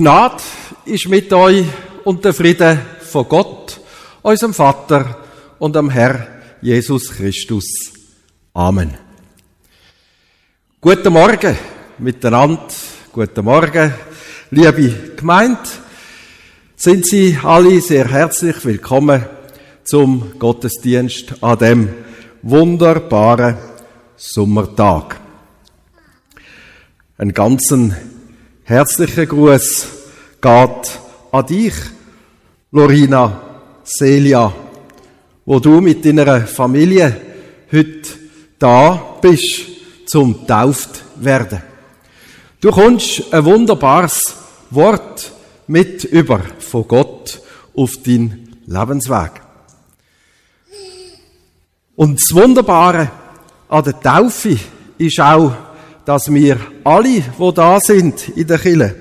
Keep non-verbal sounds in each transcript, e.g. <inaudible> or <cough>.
Gnade ist mit euch und der Friede von Gott, unserem Vater und am Herr Jesus Christus. Amen. Guten Morgen miteinander. Guten Morgen, liebe Gemeinde. Sind Sie alle sehr herzlich willkommen zum Gottesdienst an dem wunderbaren Sommertag. Ein ganzen herzlicher Gruß geht an dich, Lorina, Celia, wo du mit deiner Familie heute da bist zum Tauft werden. Du kommst ein wunderbares Wort mit über von Gott auf deinen Lebensweg. Und das Wunderbare an der Taufe ist auch, dass wir alle, die da sind in der Kille,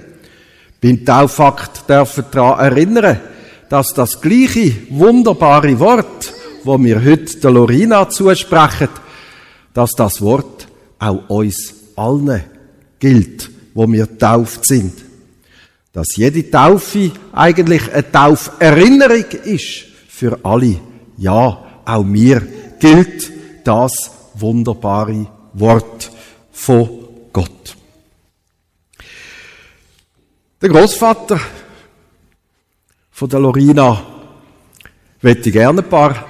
beim Taufakt dürfen daran erinnern, dass das gleiche wunderbare Wort, wo wir heute der Lorina zusprechen, dass das Wort auch uns allen gilt, wo wir tauft sind. Dass jede Taufe eigentlich eine Tauferinnerung ist für alle. Ja, auch mir gilt das wunderbare Wort von Gott. Der Großvater von der Lorina möchte gerne ein paar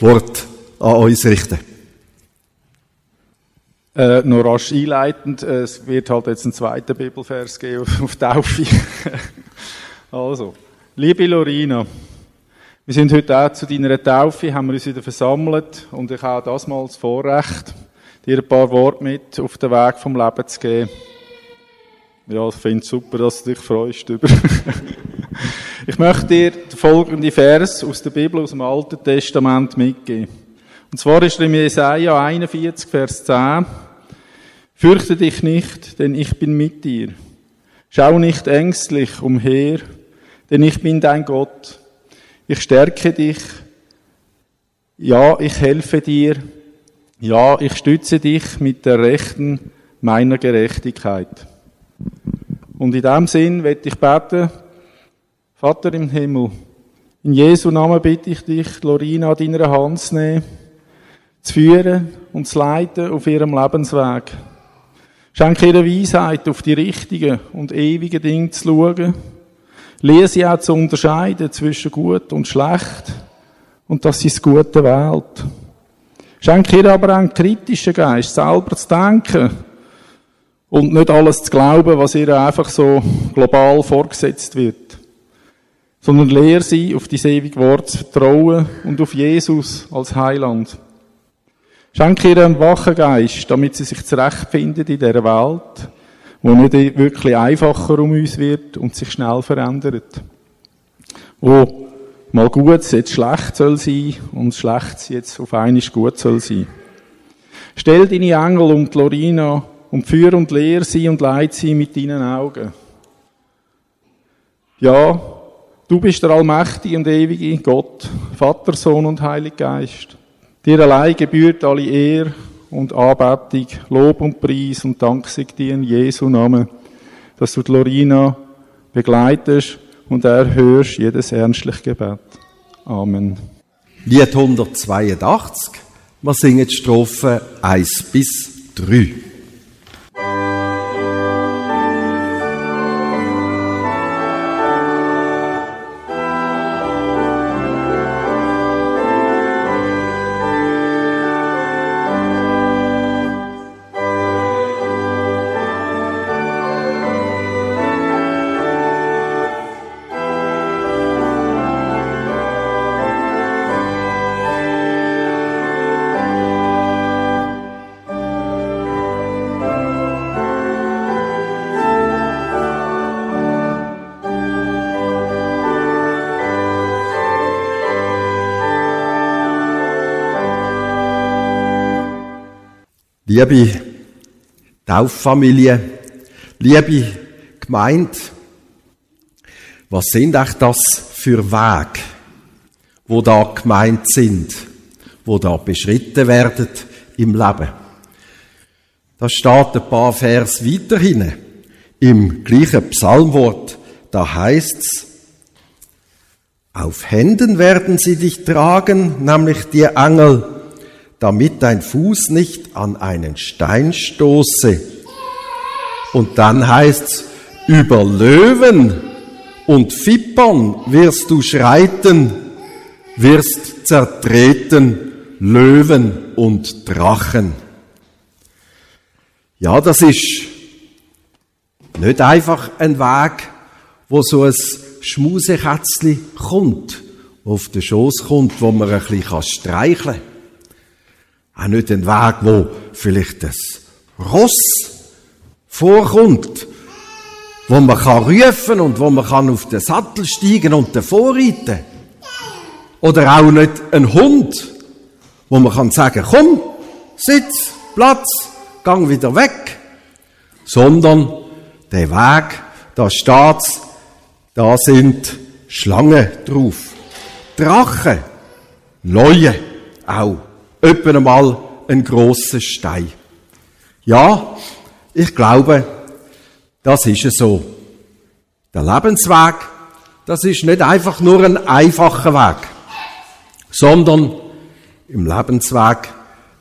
Worte an uns richten. Äh, noch rasch einleitend, es wird halt jetzt ein zweiter Bibelvers geben auf, auf Taufe. <laughs> also, liebe Lorina, wir sind heute auch zu deiner Taufe, haben wir uns wieder versammelt und ich habe das mal das Vorrecht, dir ein paar Worte mit auf den Weg vom Leben zu geben. Ja, ich finde es super, dass du dich freust über. <laughs> ich möchte dir den folgenden Vers aus der Bibel, aus dem Alten Testament mitgeben. Und zwar ist er in Jesaja 41, Vers 10. Fürchte dich nicht, denn ich bin mit dir. Schau nicht ängstlich umher, denn ich bin dein Gott. Ich stärke dich. Ja, ich helfe dir. Ja, ich stütze dich mit der Rechten meiner Gerechtigkeit. Und in dem Sinn werde ich beten, Vater im Himmel, in Jesu Namen bitte ich dich, Lorina an deiner Hand zu nehmen, zu führen und zu leiten auf ihrem Lebensweg. Schenke ihr Weisheit, auf die richtigen und ewigen Dinge zu schauen Lehre sie auch zu unterscheiden zwischen gut und schlecht und dass sie das Gute wählt. Schenke ihr aber einen kritischen Geist, selber zu denken und nicht alles zu glauben, was ihr einfach so global vorgesetzt wird. Sondern lehre sie, auf die ewige Wort zu vertrauen und auf Jesus als Heiland. Schenke ihr einen wachen Geist, damit sie sich zurechtfindet in dieser Welt wo nicht wirklich einfacher um uns wird und sich schnell verändert. Wo mal gut jetzt schlecht soll sein und schlecht jetzt auf einmal gut soll sein. Stell deine Engel um die Lorina und führ und lehr sie und leid sie mit deinen Augen. Ja, du bist der allmächtige und ewige Gott, Vater, Sohn und Heiliger Geist. Dir allein gebührt alle Ehre und Anbetung, Lob und Preis und Dank sei dir in Jesu Namen, dass du die Lorina begleitest und erhörst jedes ernstliche Gebet. Amen. Lied 182, wir singen die Strophe 1 bis 3. Liebe Tauffamilie, liebe Gemeinde, was sind echt das für Wege, wo da gemeint sind, wo da beschritten werden im Leben? Da steht ein paar Vers weiter hin, im gleichen Psalmwort, da heißt's, auf Händen werden sie dich tragen, nämlich die Engel, damit dein Fuß nicht an einen Stein stoße. Und dann heißt's, über Löwen und Fippern wirst du schreiten, wirst zertreten Löwen und Drachen. Ja, das ist nicht einfach ein Weg, wo so ein Schmusekätzli kommt, auf den Schoß kommt, wo man ein bisschen streicheln kann. Auch nicht ein Weg, wo vielleicht das Ross vorkommt, wo man kann rufen und wo man kann auf den Sattel steigen und davor reiten. Oder auch nicht ein Hund, wo man kann sagen, komm, sitz, Platz, gang wieder weg, sondern der Weg, da steht's, da sind Schlangen drauf, Drachen, Leue auch, etwa einmal ein grosser Stein. Ja, ich glaube, das ist es so. Der Lebensweg, das ist nicht einfach nur ein einfacher Weg, sondern im Lebensweg,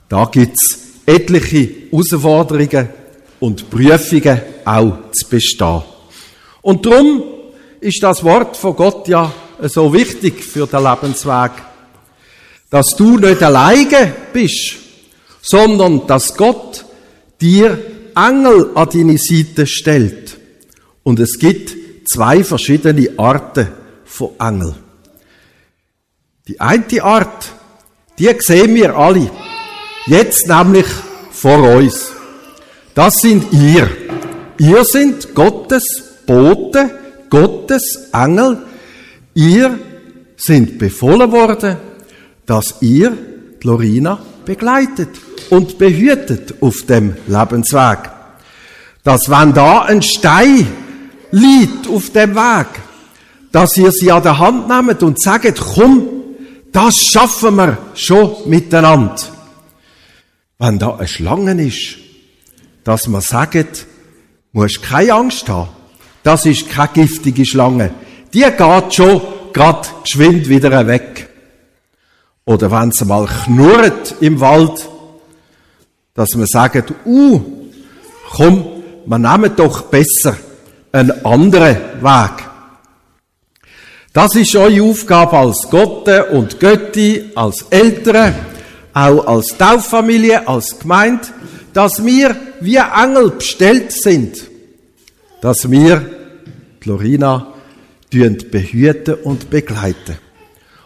da gibt's etliche Herausforderungen und Prüfungen auch zu bestehen. Und darum ist das Wort von Gott ja so wichtig für den Lebensweg, dass du nicht alleine bist, sondern dass Gott dir Engel an deine Seite stellt. Und es gibt zwei verschiedene Arten von Engel. Die eine Art, die sehen wir alle. Jetzt nämlich vor uns. Das sind ihr. Ihr sind Gottes Bote, Gottes Engel. Ihr sind befohlen worden, dass ihr Lorina begleitet und behütet auf dem Lebensweg. Dass wenn da ein Stein liegt auf dem Weg, dass ihr sie an der Hand nehmt und sagt, komm, das schaffen wir schon miteinander. Wenn da eine Schlange ist, dass man sagt, musst keine Angst haben. Das ist keine giftige Schlange. Die geht schon grad geschwind wieder weg. Oder wenn sie mal knurrt im Wald, dass man sagt, uh, komm, wir nehmen doch besser einen anderen Weg. Das ist eure Aufgabe als Gotte und Götti, als Eltern, auch als Tauffamilie, als Gemeinde, dass wir wie Engel bestellt sind, dass wir Lorina behüten und begleiten.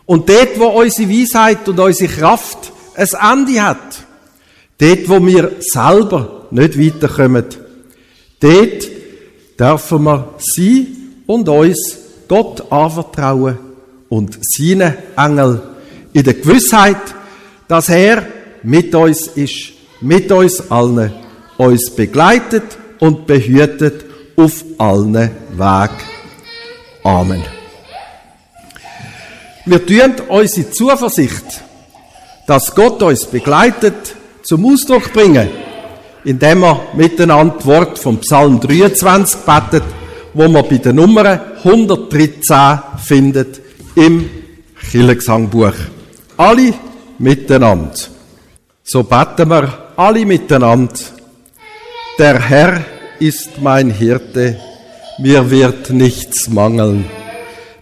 Und dort, wo unsere Weisheit und unsere Kraft ein Ende hat, dort, wo wir selber nicht weiterkommen, dort dürfen wir sie und uns Gott anvertrauen und seinen Engel in der Gewissheit, dass er mit uns ist, mit uns allen, uns begleitet und behütet auf allen Wegen. Amen. Wir tun unsere Zuversicht, dass Gott uns begleitet, zum Ausdruck bringen, indem wir miteinander das Wort vom Psalm 23 betet, wo man bei der Nummer 113 findet im Kirchengesangbuch. Alle miteinander. So beten wir alle miteinander. Der Herr ist mein Hirte, mir wird nichts mangeln.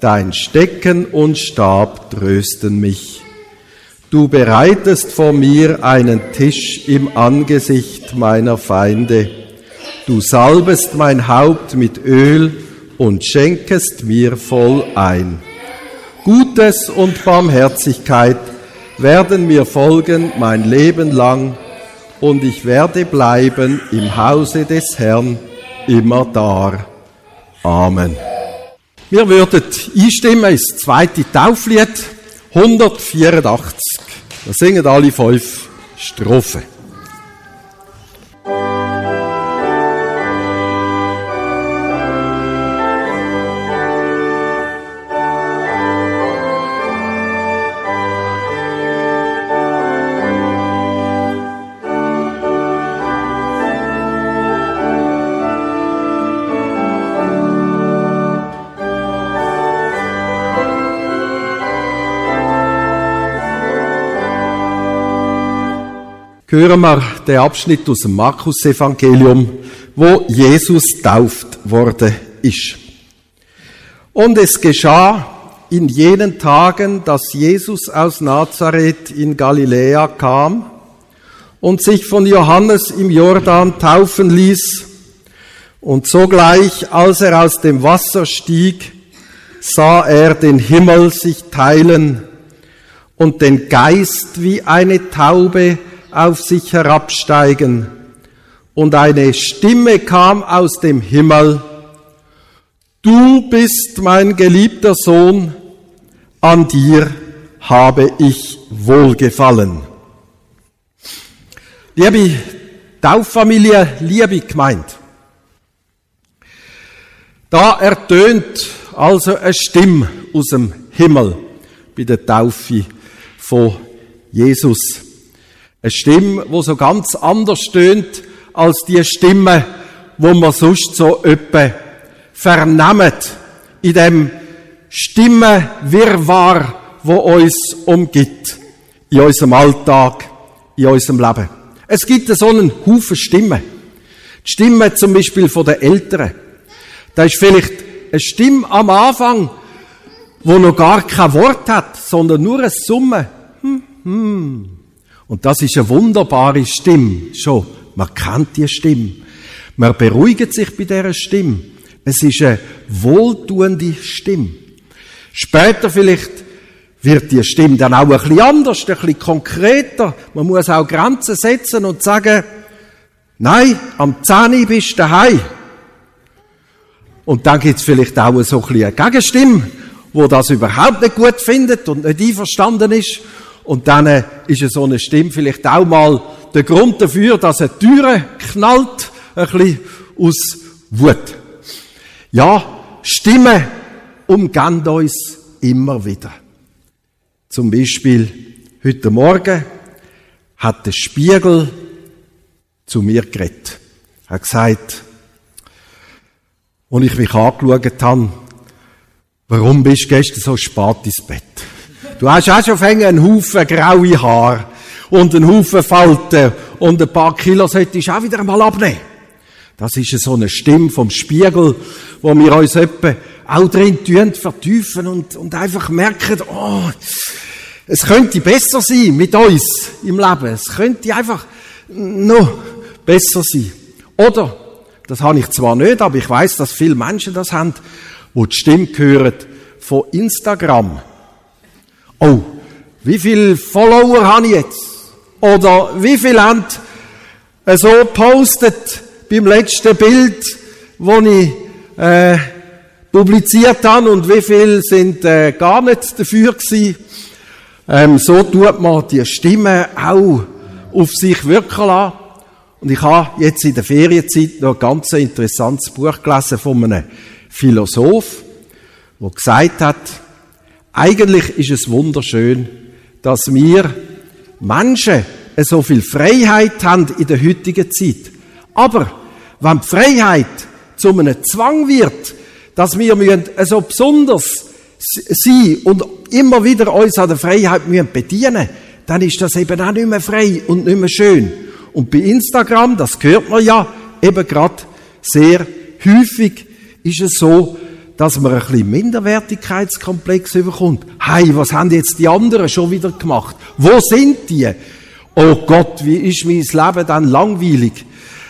dein Stecken und Stab trösten mich. Du bereitest vor mir einen Tisch im Angesicht meiner Feinde. Du salbest mein Haupt mit Öl und schenkest mir voll ein. Gutes und Barmherzigkeit werden mir folgen mein Leben lang, und ich werde bleiben im Hause des Herrn immer da. Amen. Wir würden einstimmen ins zweite Tauflied 184. Da singen alle fünf Strophen. Hören wir den Abschnitt aus dem Markus-Evangelium, wo Jesus tauft worden ist. Und es geschah in jenen Tagen, dass Jesus aus Nazareth in Galiläa kam und sich von Johannes im Jordan taufen ließ. Und sogleich, als er aus dem Wasser stieg, sah er den Himmel sich teilen und den Geist wie eine Taube auf sich herabsteigen. Und eine Stimme kam aus dem Himmel, Du bist mein geliebter Sohn, an dir habe ich wohlgefallen. Liebe Tauffamilie, liebe gemeint. Da ertönt also eine Stimme aus dem Himmel bei der Taufe von Jesus. Eine Stimme, wo so ganz anders stöhnt als die Stimme, wo man sonst so öppe vernehmen in dem Stimmenwirrwarr, wo uns umgibt, in unserem Alltag, in unserem Leben. Es gibt so einen Haufen Stimmen. Die Stimme zum Beispiel von den Eltern. Da ist vielleicht eine Stimme am Anfang, wo noch gar kein Wort hat, sondern nur ein Summe. Hm, hm, und das ist eine wunderbare Stimme. Schon, man kennt die Stimme. Man beruhigt sich bei dieser Stimme. Es ist eine wohltuende Stimme. Später vielleicht wird die Stimme dann auch ein bisschen anders, ein bisschen konkreter. Man muss auch Grenzen setzen und sagen, nein, am 10 bist du daheim. Und dann gibt es vielleicht auch so ein bisschen eine Gegenstimme, wo das überhaupt nicht gut findet und nicht einverstanden ist. Und dann äh, ist so eine Stimme vielleicht auch mal der Grund dafür, dass eine Türe knallt, ein bisschen aus Wut. Ja, Stimmen umgehen uns immer wieder. Zum Beispiel heute Morgen hat der Spiegel zu mir geredet. Er hat gesagt, als ich mich angeschaut habe, warum bist du gestern so spät ins Bett? Du hast auch schon einen Haufen graue Haare und einen Haufen Falten und ein paar Kilo solltest du auch wieder mal abnehmen. Das ist so eine Stimme vom Spiegel, wo wir uns etwa auch drin tun, vertiefen und, und einfach merken, oh, es könnte besser sein mit uns im Leben. Es könnte einfach noch besser sein. Oder, das habe ich zwar nicht, aber ich weiß, dass viele Menschen das haben, wo die Stimme hören von Instagram. Oh, wie viele Follower habe ich jetzt? Oder wie viele haben so postet beim letzten Bild, wo ich äh, publiziert habe und wie viele sind äh, gar nicht dafür gewesen. Ähm, so tut man die Stimme auch auf sich wirken lassen. Und ich habe jetzt in der Ferienzeit noch ein ganz interessantes Buch gelesen von einem Philosoph, der gesagt hat, eigentlich ist es wunderschön, dass wir Menschen so viel Freiheit haben in der heutigen Zeit. Aber wenn die Freiheit zu einem Zwang wird, dass wir so besonders sein und immer wieder uns an der Freiheit müssen bedienen dann ist das eben auch nicht mehr frei und nicht mehr schön. Und bei Instagram, das hört man ja eben gerade sehr häufig, ist es so, dass man ein bisschen Minderwertigkeitskomplex überkommt. Hey, was haben jetzt die anderen schon wieder gemacht? Wo sind die? Oh Gott, wie ist mein Leben dann langweilig?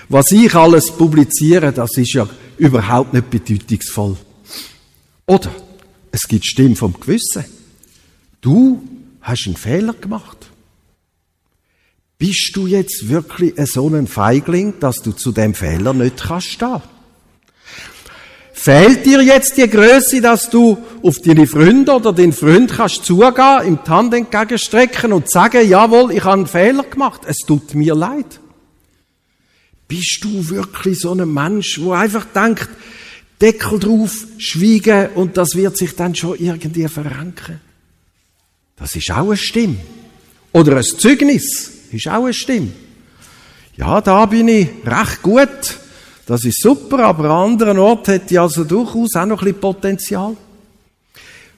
Was ich alles publiziere, das ist ja überhaupt nicht bedeutungsvoll. Oder es gibt Stimmen vom Gewissen. Du hast einen Fehler gemacht. Bist du jetzt wirklich so ein Feigling, dass du zu dem Fehler nicht kannst stehen? Fehlt dir jetzt die Größe, dass du auf deine Freunde oder den Freund kannst zugehen, im Tand entgegenstrecken und sagen, jawohl, ich habe einen Fehler gemacht, es tut mir leid. Bist du wirklich so ein Mensch, wo einfach denkt, Deckel drauf, schwiegen und das wird sich dann schon irgendwie verranken? Das ist auch eine Stimme. Oder ein Zeugnis ist auch eine Stimme. Ja, da bin ich recht gut. Das ist super, aber an anderen Orten hätte ich also durchaus auch noch ein bisschen Potenzial.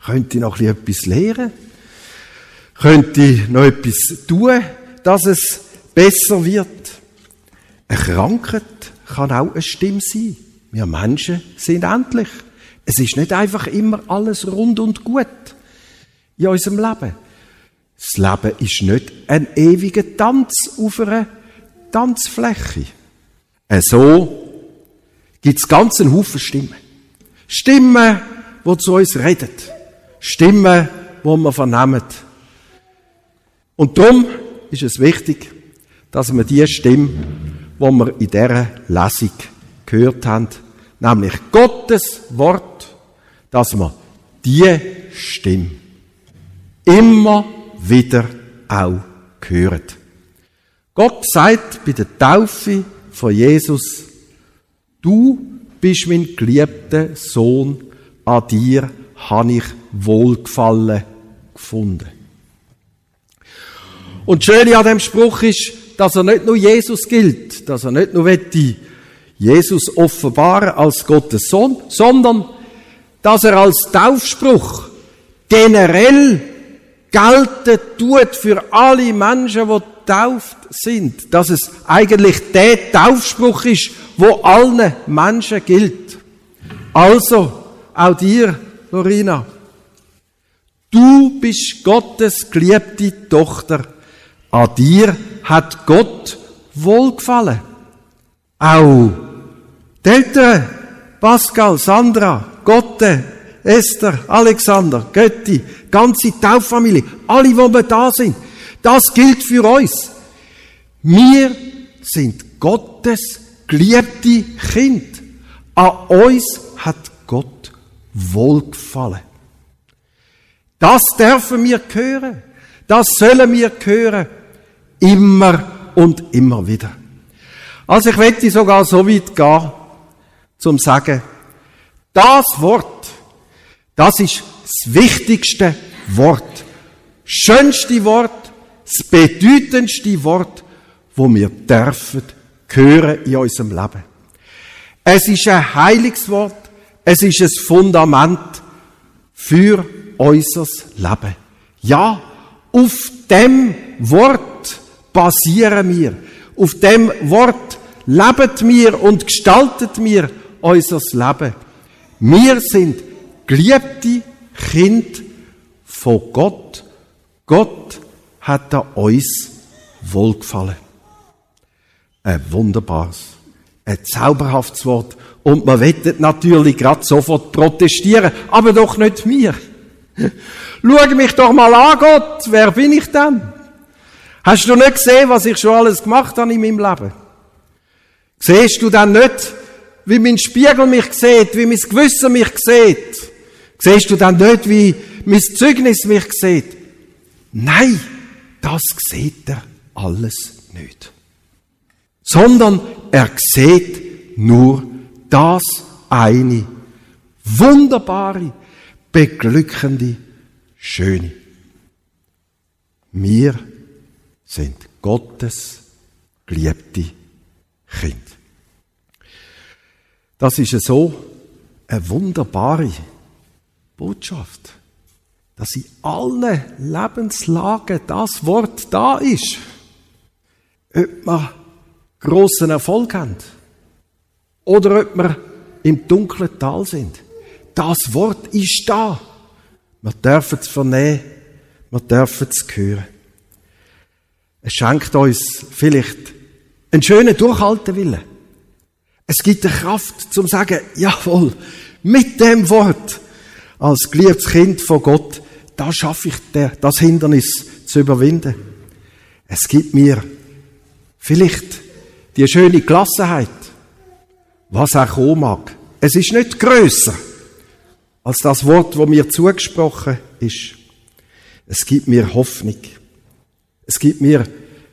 Könnte ich noch etwas lernen? Könnte ich noch etwas tun, dass es besser wird? Eine Krankheit kann auch eine Stimme sein. Wir Menschen sind endlich. Es ist nicht einfach immer alles rund und gut in unserem Leben. Das Leben ist nicht ein ewiger Tanz auf einer Tanzfläche. So gibt es ganz einen Haufen Stimmen. Stimmen, die zu uns reden. Stimmen, die wir vernehmen. Und darum ist es wichtig, dass wir die Stimme, die wir in dieser Lesung gehört haben, nämlich Gottes Wort, dass wir die Stimme immer wieder auch hören. Gott sagt bei der Taufe von Jesus, du bist mein geliebter Sohn, an dir habe ich Wohlgefallen gefunden. Und das Schöne an dem Spruch ist, dass er nicht nur Jesus gilt, dass er nicht nur die Jesus offenbaren als Gottes Sohn, sondern dass er als Taufspruch generell gelten tut für alle Menschen, die getauft sind, dass es eigentlich der Taufspruch ist, wo allen Menschen gilt. Also, auch dir, Lorina, du bist Gottes geliebte Tochter. An dir hat Gott wohlgefallen. Auch die Eltern, Pascal, Sandra, Gotte, Esther, Alexander, Götti, ganze Tauffamilie, alle, wo wir da sind, das gilt für uns. Wir sind Gottes geliebte Kind. An uns hat Gott wohlgefallen. Das dürfen wir hören. Das sollen wir hören. Immer und immer wieder. Also ich möchte sogar so weit gehen, zum sagen, das Wort, das ist das wichtigste Wort, schönste Wort, das bedeutendste Wort, wo wir dürfen hören in unserem Leben. Es ist ein Heiligswort, es ist ein Fundament für unser Leben. Ja, auf dem Wort basieren wir. Auf dem Wort leben wir und gestalten wir unser Leben. Wir sind geliebte Kind von Gott. Gott hat an uns wohlgefallen. Ein wunderbares, ein zauberhaftes Wort. Und man wettet natürlich gerade sofort protestieren, aber doch nicht mir. Schau mich doch mal an, Gott, wer bin ich denn? Hast du nicht gesehen, was ich schon alles gemacht habe in meinem Leben? Siehst du dann nicht, wie mein Spiegel mich sieht, wie mein Gewissen mich sieht? Siehst du dann nicht, wie mein Zeugnis mich sieht? Nein, das sieht er alles nicht. Sondern er sieht nur das eine wunderbare, beglückende, schöne. Wir sind Gottes geliebte Kind. Das ist so eine wunderbare Botschaft, dass in allen Lebenslagen das Wort da ist. Ob wir grossen Erfolg haben oder ob wir im dunklen Tal sind. Das Wort ist da. Wir dürfen es vernehmen, wir dürfen es hören. Es schenkt uns vielleicht einen schönen Durchhaltewillen. Es gibt eine Kraft zum sagen, jawohl, mit dem Wort als geliebtes Kind von Gott, da schaffe ich das Hindernis zu überwinden. Es gibt mir vielleicht die schöne Gelassenheit, was auch kommen mag. Es ist nicht größer als das Wort, wo mir zugesprochen ist. Es gibt mir Hoffnung. Es gibt mir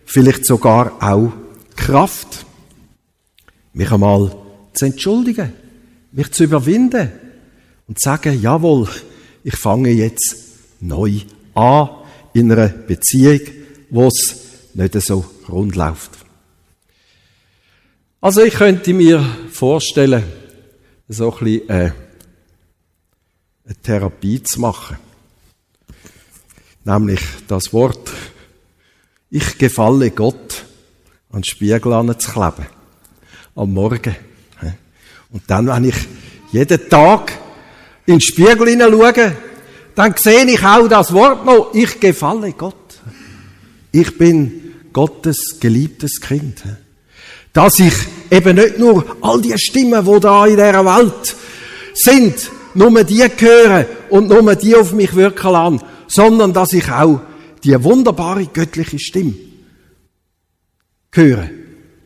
vielleicht sogar auch Kraft, mich einmal zu entschuldigen, mich zu überwinden und zu sagen, jawohl, ich fange jetzt neu an in einer Beziehung, wo es nicht so rund läuft. Also ich könnte mir vorstellen, so ein bisschen äh, eine Therapie zu machen. Nämlich das Wort, ich gefalle Gott, an den Spiegel anzukleben. Am Morgen. Und dann, wenn ich jeden Tag in den Spiegel hineinschaue, dann sehe ich auch das Wort noch, ich gefalle Gott. Ich bin Gottes geliebtes Kind. Dass ich eben nicht nur all die Stimmen, wo da in dieser Welt sind, nur die höre und nur die auf mich wirken lassen, sondern dass ich auch die wunderbare göttliche Stimme höre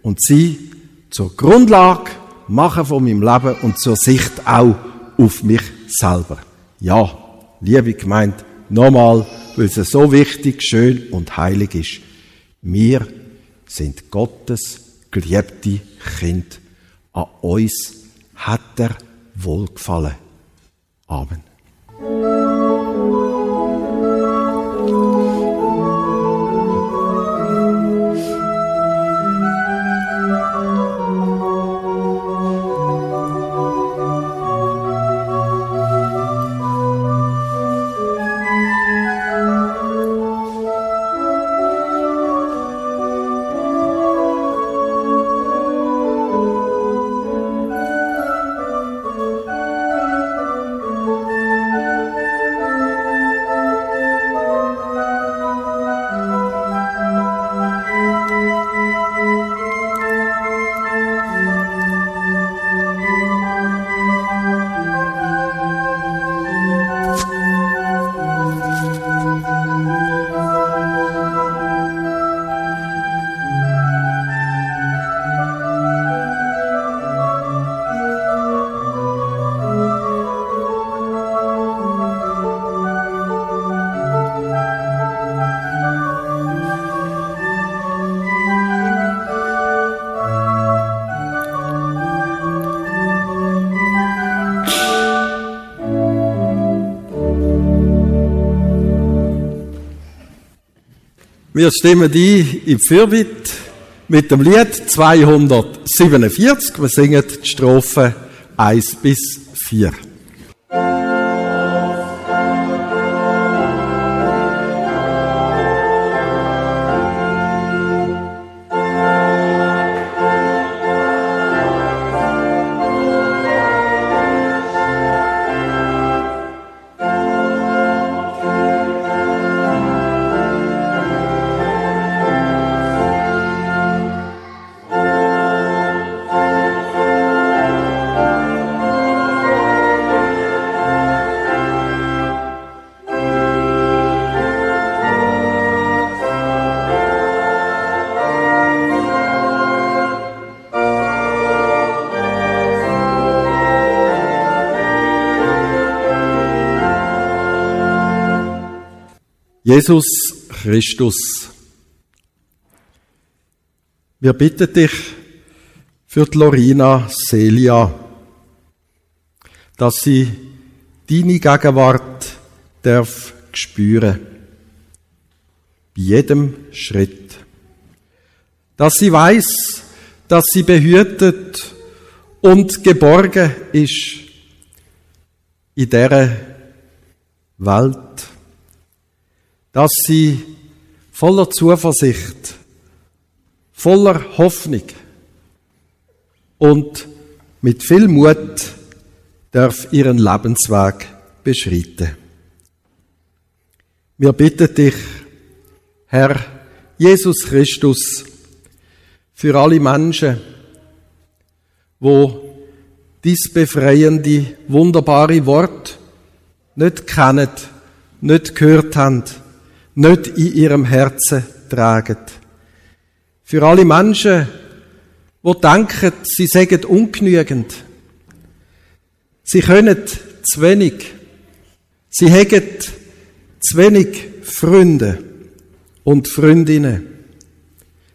und sie zur Grundlage machen von meinem Leben und zur Sicht auch auf mich selber. Ja, liebe Gemeinde, nochmal, weil es so wichtig, schön und heilig ist. Wir sind Gottes geliebte Kind. An uns hat er wohlgefallen. Amen. Wir stimmen ein im Fürbitt mit dem Lied 247. Wir singen die Strophe 1 bis 4. Jesus Christus, wir bitten dich für die Lorina Celia, dass sie deine Gegenwart darf spüren. Bei jedem Schritt. Dass sie weiß, dass sie behütet und geborgen ist in dieser Welt dass sie voller Zuversicht, voller Hoffnung und mit viel Mut darf ihren Lebensweg beschreiten. Wir bitten dich, Herr Jesus Christus, für alle Menschen, wo dies befreiende, wunderbare Wort nicht kennen, nicht gehört haben, nicht in ihrem Herzen tragen. Für alle Menschen, die denken, sie seien ungenügend, Sie können zu wenig. Sie haben zu wenig Freunde und Freundinnen.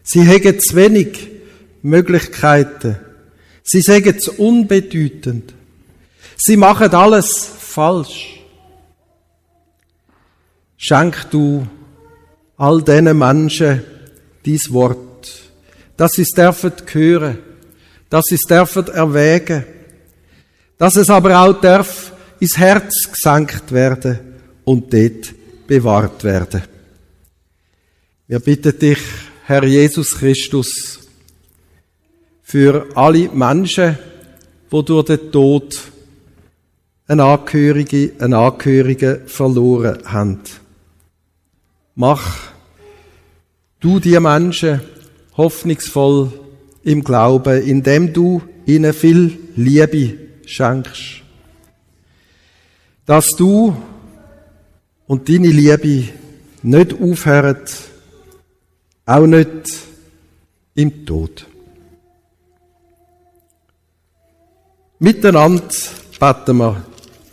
Sie haben zu wenig Möglichkeiten. Sie sagen es unbedeutend. Sie machen alles falsch. Schenk du all diesen Menschen dies Wort, dass sie es dürfen hören, dass sie es dürfen erwägen, dass es aber auch darf ins Herz gesankt werden und dort bewahrt werden. Wir bitten dich, Herr Jesus Christus, für alle Menschen, wo durch den Tod eine Angehörige, einen Angehörigen verloren haben. Mach du die Menschen hoffnungsvoll im Glauben, indem du ihnen viel Liebe schenkst. Dass du und deine Liebe nicht aufhören, auch nicht im Tod. Miteinander beten wir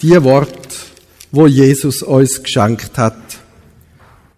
die Wort, wo Jesus uns geschenkt hat.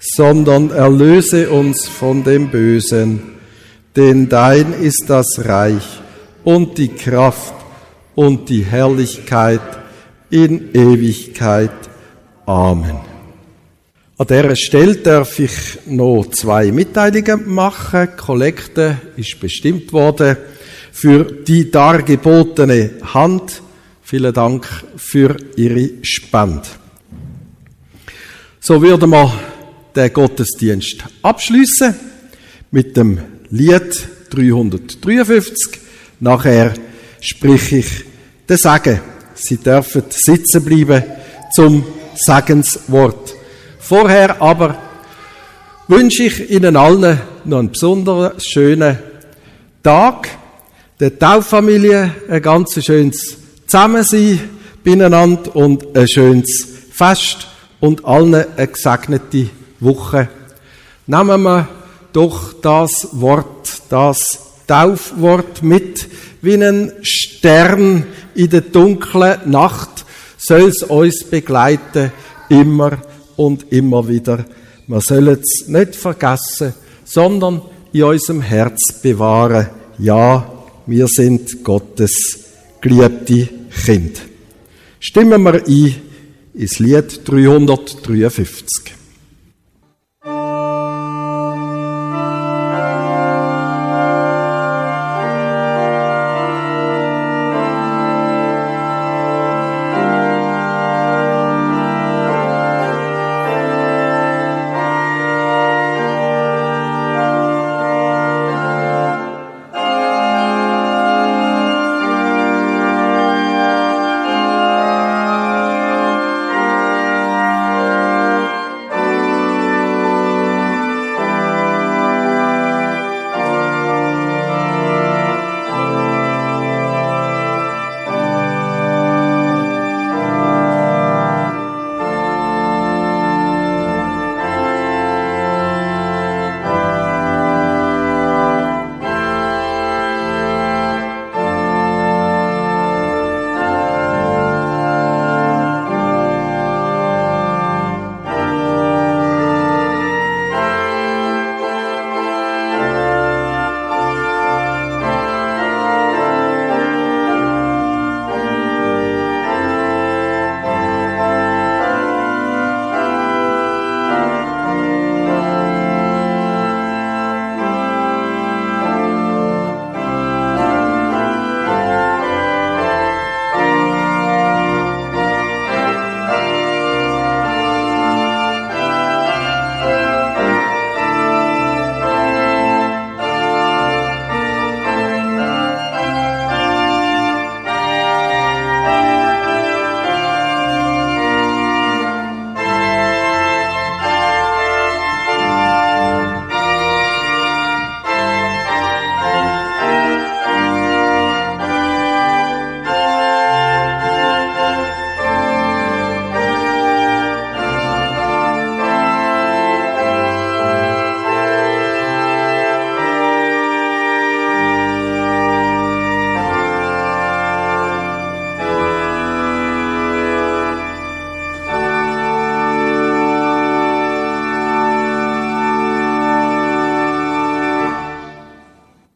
sondern erlöse uns von dem Bösen, denn dein ist das Reich und die Kraft und die Herrlichkeit in Ewigkeit. Amen. An dieser Stelle darf ich noch zwei Mitteilungen machen. Die Kollekte ist bestimmt worden für die dargebotene Hand. Vielen Dank für Ihre Spende. So würden wir den Gottesdienst abschließen mit dem Lied 353. Nachher sprich ich den Segen. Sie dürfen sitzen bleiben zum Segenswort. Vorher aber wünsche ich Ihnen allen noch einen besonders schönen Tag, der Tauffamilie ein ganz schönes Zusammensein beieinander und ein schönes Fest und allen eine gesegnete Woche. Nehmen wir doch das Wort, das Taufwort mit, wie ein Stern in der dunklen Nacht soll es uns begleiten, immer und immer wieder. Wir sollen es nicht vergessen, sondern in unserem Herz bewahren. Ja, wir sind Gottes geliebte Kind. Stimmen wir ein ins Lied 353.